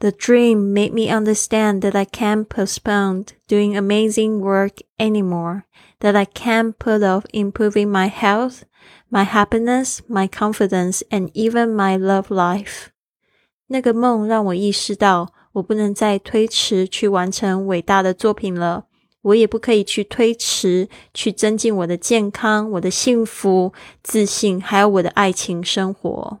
The dream made me understand that I can't postpone doing amazing work anymore, that I can't put off improving my health, my happiness, my confidence, and even my love life. 那个梦让我意识到，我不能再推迟去完成伟大的作品了。我也不可以去推迟去增进我的健康、我的幸福、自信，还有我的爱情生活。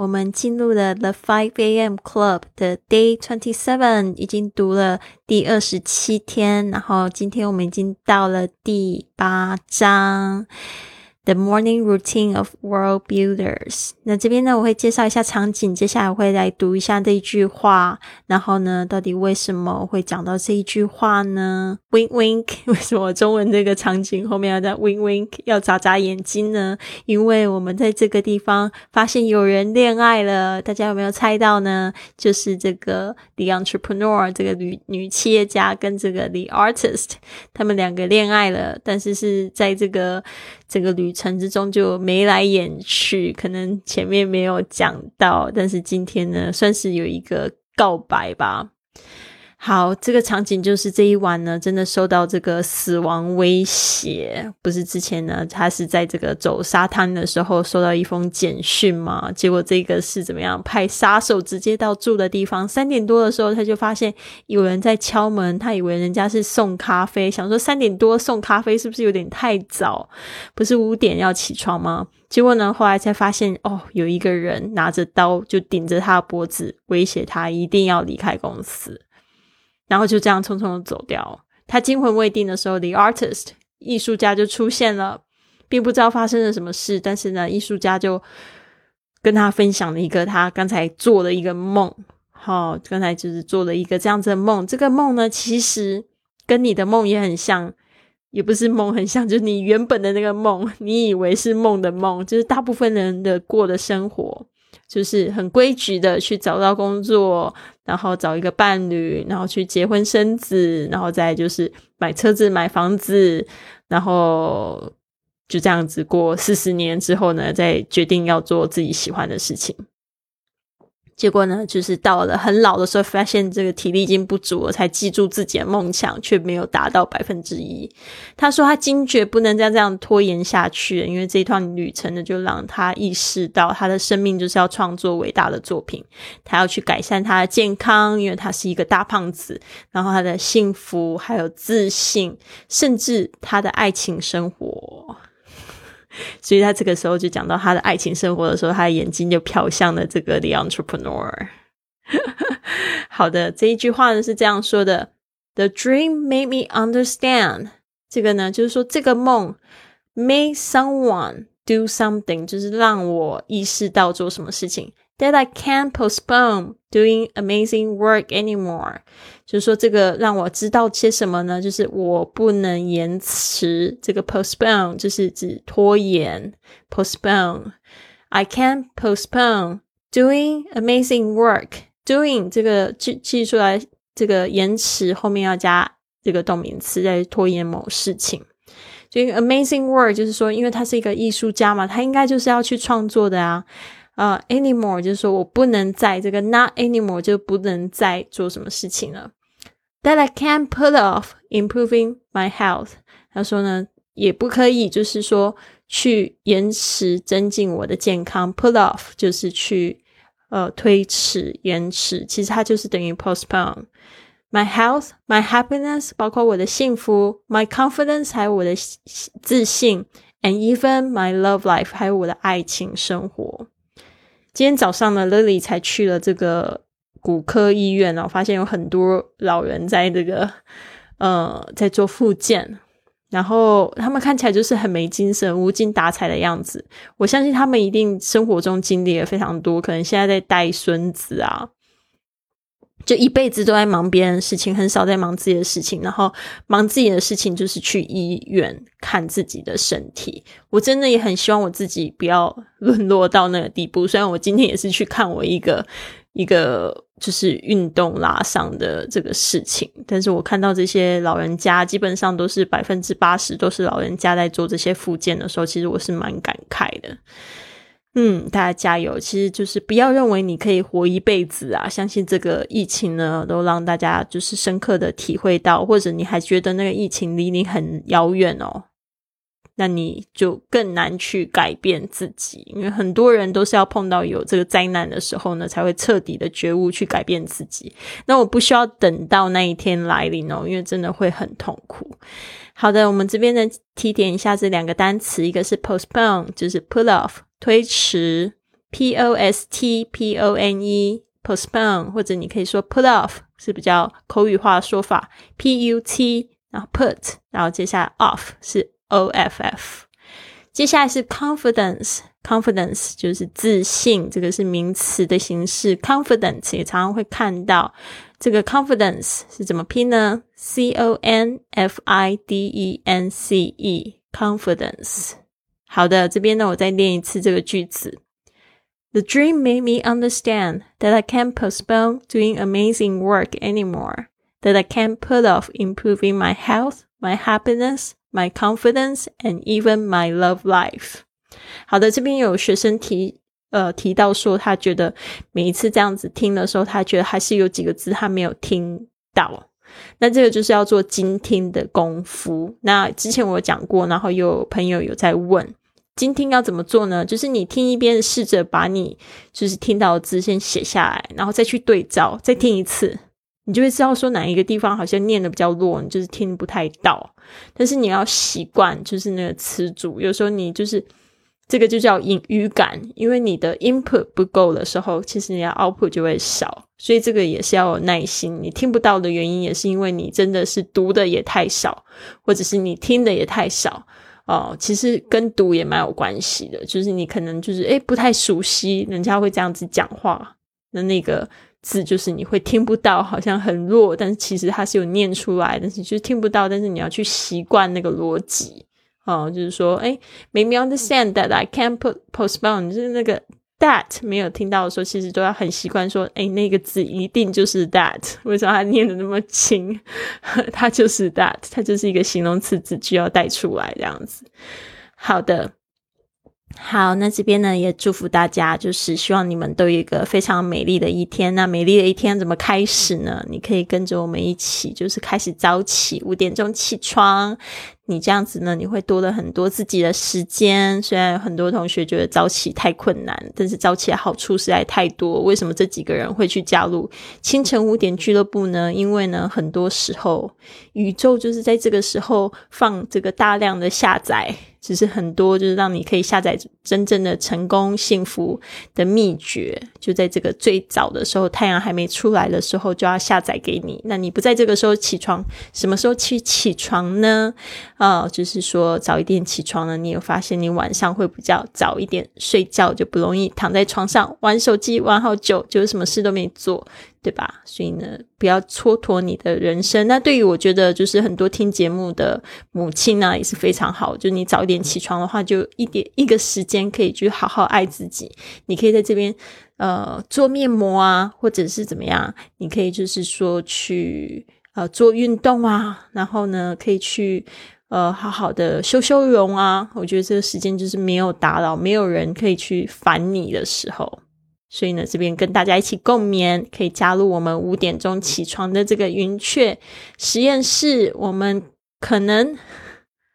我们进入了 The Five A.M. Club 的 Day Twenty Seven，已经读了第二十七天，然后今天我们已经到了第八章。The morning routine of world builders。那这边呢，我会介绍一下场景，接下来我会来读一下这一句话。然后呢，到底为什么会讲到这一句话呢？Wink wink，为什么中文这个场景后面要在 wink wink，要眨眨眼睛呢？因为我们在这个地方发现有人恋爱了，大家有没有猜到呢？就是这个 the entrepreneur，这个女女企业家跟这个 the artist，他们两个恋爱了，但是是在这个。这个旅程之中就眉来眼去，可能前面没有讲到，但是今天呢，算是有一个告白吧。好，这个场景就是这一晚呢，真的受到这个死亡威胁。不是之前呢，他是在这个走沙滩的时候收到一封简讯嘛？结果这个是怎么样？派杀手直接到住的地方，三点多的时候他就发现有人在敲门，他以为人家是送咖啡，想说三点多送咖啡是不是有点太早？不是五点要起床吗？结果呢，后来才发现哦，有一个人拿着刀就顶着他的脖子，威胁他一定要离开公司。然后就这样匆匆的走掉。他惊魂未定的时候，the artist 艺术家就出现了，并不知道发生了什么事。但是呢，艺术家就跟他分享了一个他刚才做的一个梦。好，刚才就是做了一个这样子的梦。这个梦呢，其实跟你的梦也很像，也不是梦很像，就是你原本的那个梦，你以为是梦的梦，就是大部分人的过的生活。就是很规矩的去找到工作，然后找一个伴侣，然后去结婚生子，然后再就是买车子、买房子，然后就这样子过四十年之后呢，再决定要做自己喜欢的事情。结果呢，就是到了很老的时候，发现这个体力已经不足了，才记住自己的梦想，却没有达到百分之一。他说他惊觉不能再这样拖延下去了，因为这一段旅程呢，就让他意识到他的生命就是要创作伟大的作品。他要去改善他的健康，因为他是一个大胖子，然后他的幸福还有自信，甚至他的爱情生活。所以他这个时候就讲到他的爱情生活的时候，他的眼睛就瞟向了这个 the entrepreneur。好的，这一句话呢是这样说的：The dream made me understand。这个呢就是说这个梦 made someone do something，就是让我意识到做什么事情。That I can't postpone doing amazing work anymore，就是说这个让我知道些什么呢？就是我不能延迟这个 postpone，就是指拖延 postpone，I can't postpone doing amazing work。doing 这个记记出来，这个延迟后面要加这个动名词，在拖延某事情。所以 amazing work 就是说，因为他是一个艺术家嘛，他应该就是要去创作的啊。呃，anymore 就是说我不能在这个 not anymore 就不能再做什么事情了。That I can't put off improving my health。他说呢，也不可以就是说去延迟增进我的健康。Put off 就是去呃推迟、延迟，其实它就是等于 postpone。My health, my happiness，包括我的幸福；my confidence，还有我的自信；and even my love life，还有我的爱情生活。今天早上呢，Lily 才去了这个骨科医院然后，发现有很多老人在这个呃在做复健，然后他们看起来就是很没精神、无精打采的样子。我相信他们一定生活中经历了非常多，可能现在在带孙子啊，就一辈子都在忙别人的事情，很少在忙自己的事情。然后忙自己的事情就是去医院看自己的身体。我真的也很希望我自己不要沦落到那个地步。虽然我今天也是去看我一个 一个。就是运动拉伤的这个事情，但是我看到这些老人家，基本上都是百分之八十都是老人家在做这些复健的时候，其实我是蛮感慨的。嗯，大家加油！其实就是不要认为你可以活一辈子啊，相信这个疫情呢，都让大家就是深刻的体会到，或者你还觉得那个疫情离你很遥远哦。那你就更难去改变自己，因为很多人都是要碰到有这个灾难的时候呢，才会彻底的觉悟去改变自己。那我不需要等到那一天来临哦，因为真的会很痛苦。好的，我们这边呢提点一下这两个单词，一个是 postpone，就是 put off，推迟，p o s t p o n e，postpone，或者你可以说 put off，是比较口语化的说法，p u t，然后 put，然后接下来 off 是。O F F，接下来是 confidence，confidence 就是自信，这个是名词的形式。confidence 也常常会看到，这个 confidence 是怎么拼呢？C O N F I D E N C E，confidence。好的，这边呢，我再练一次这个句子。The dream made me understand that I can't postpone doing amazing work anymore, that I can't put off improving my health, my happiness, My confidence and even my love life。好的，这边有学生提呃提到说，他觉得每一次这样子听的时候，他觉得还是有几个字他没有听到。那这个就是要做精听的功夫。那之前我讲过，然后有朋友有在问， 今天要怎么做呢？就是你听一遍，试着把你就是听到的字先写下来，然后再去对照，再听一次。你就会知道说哪一个地方好像念的比较弱，你就是听不太到。但是你要习惯，就是那个词组。有时候你就是这个就叫隐语感，因为你的 input 不够的时候，其实你的 output 就会少。所以这个也是要有耐心。你听不到的原因，也是因为你真的是读的也太少，或者是你听的也太少哦。其实跟读也蛮有关系的，就是你可能就是诶不太熟悉，人家会这样子讲话的那个。字就是你会听不到，好像很弱，但是其实它是有念出来，但是就是听不到。但是你要去习惯那个逻辑哦，就是说，哎，maybe understand that I can't put postpone，就是那个 that 没有听到的时候，其实都要很习惯说，哎，那个字一定就是 that。为什么它念的那么轻？它就是 that，它就是一个形容词，只需要带出来这样子。好的。好，那这边呢也祝福大家，就是希望你们都有一个非常美丽的一天。那美丽的一天怎么开始呢？你可以跟着我们一起，就是开始早起，五点钟起床。你这样子呢，你会多了很多自己的时间。虽然很多同学觉得早起太困难，但是早起的好处实在太多。为什么这几个人会去加入清晨五点俱乐部呢？因为呢，很多时候宇宙就是在这个时候放这个大量的下载。只是很多，就是让你可以下载真正的成功、幸福的秘诀，就在这个最早的时候，太阳还没出来的时候就要下载给你。那你不在这个时候起床，什么时候去起床呢？啊，就是说早一点起床呢，你有发现你晚上会比较早一点睡觉，就不容易躺在床上玩手机玩好久，就什么事都没做。对吧？所以呢，不要蹉跎你的人生。那对于我觉得，就是很多听节目的母亲呢，也是非常好。就你早一点起床的话，就一点一个时间可以去好好爱自己。你可以在这边呃做面膜啊，或者是怎么样？你可以就是说去呃做运动啊，然后呢可以去呃好好的修修容啊。我觉得这个时间就是没有打扰，没有人可以去烦你的时候。所以呢，这边跟大家一起共眠，可以加入我们五点钟起床的这个云雀实验室。我们可能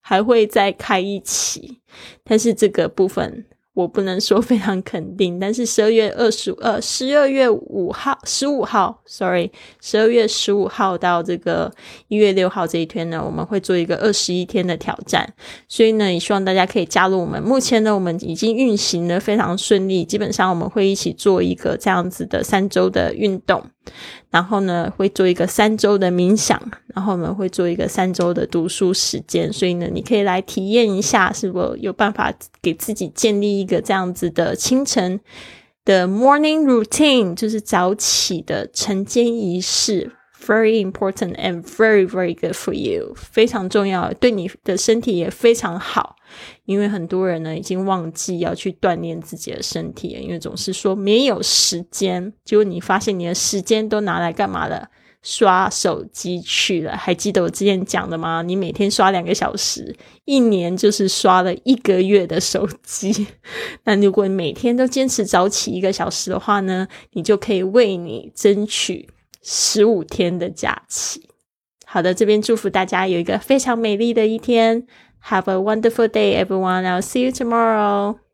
还会再开一期，但是这个部分。我不能说非常肯定，但是十二月二十呃十二月五号十五号，sorry，十二月十五号到这个一月六号这一天呢，我们会做一个二十一天的挑战，所以呢，也希望大家可以加入我们。目前呢，我们已经运行的非常顺利，基本上我们会一起做一个这样子的三周的运动。然后呢，会做一个三周的冥想，然后我们会做一个三周的读书时间。所以呢，你可以来体验一下，是否有办法给自己建立一个这样子的清晨的 morning routine 就是早起的晨间仪式，very important and very very good for you，非常重要，对你的身体也非常好。因为很多人呢已经忘记要去锻炼自己的身体，因为总是说没有时间，结果你发现你的时间都拿来干嘛了？刷手机去了。还记得我之前讲的吗？你每天刷两个小时，一年就是刷了一个月的手机。那如果你每天都坚持早起一个小时的话呢，你就可以为你争取十五天的假期。好的，这边祝福大家有一个非常美丽的一天。Have a wonderful day, everyone. I'll see you tomorrow.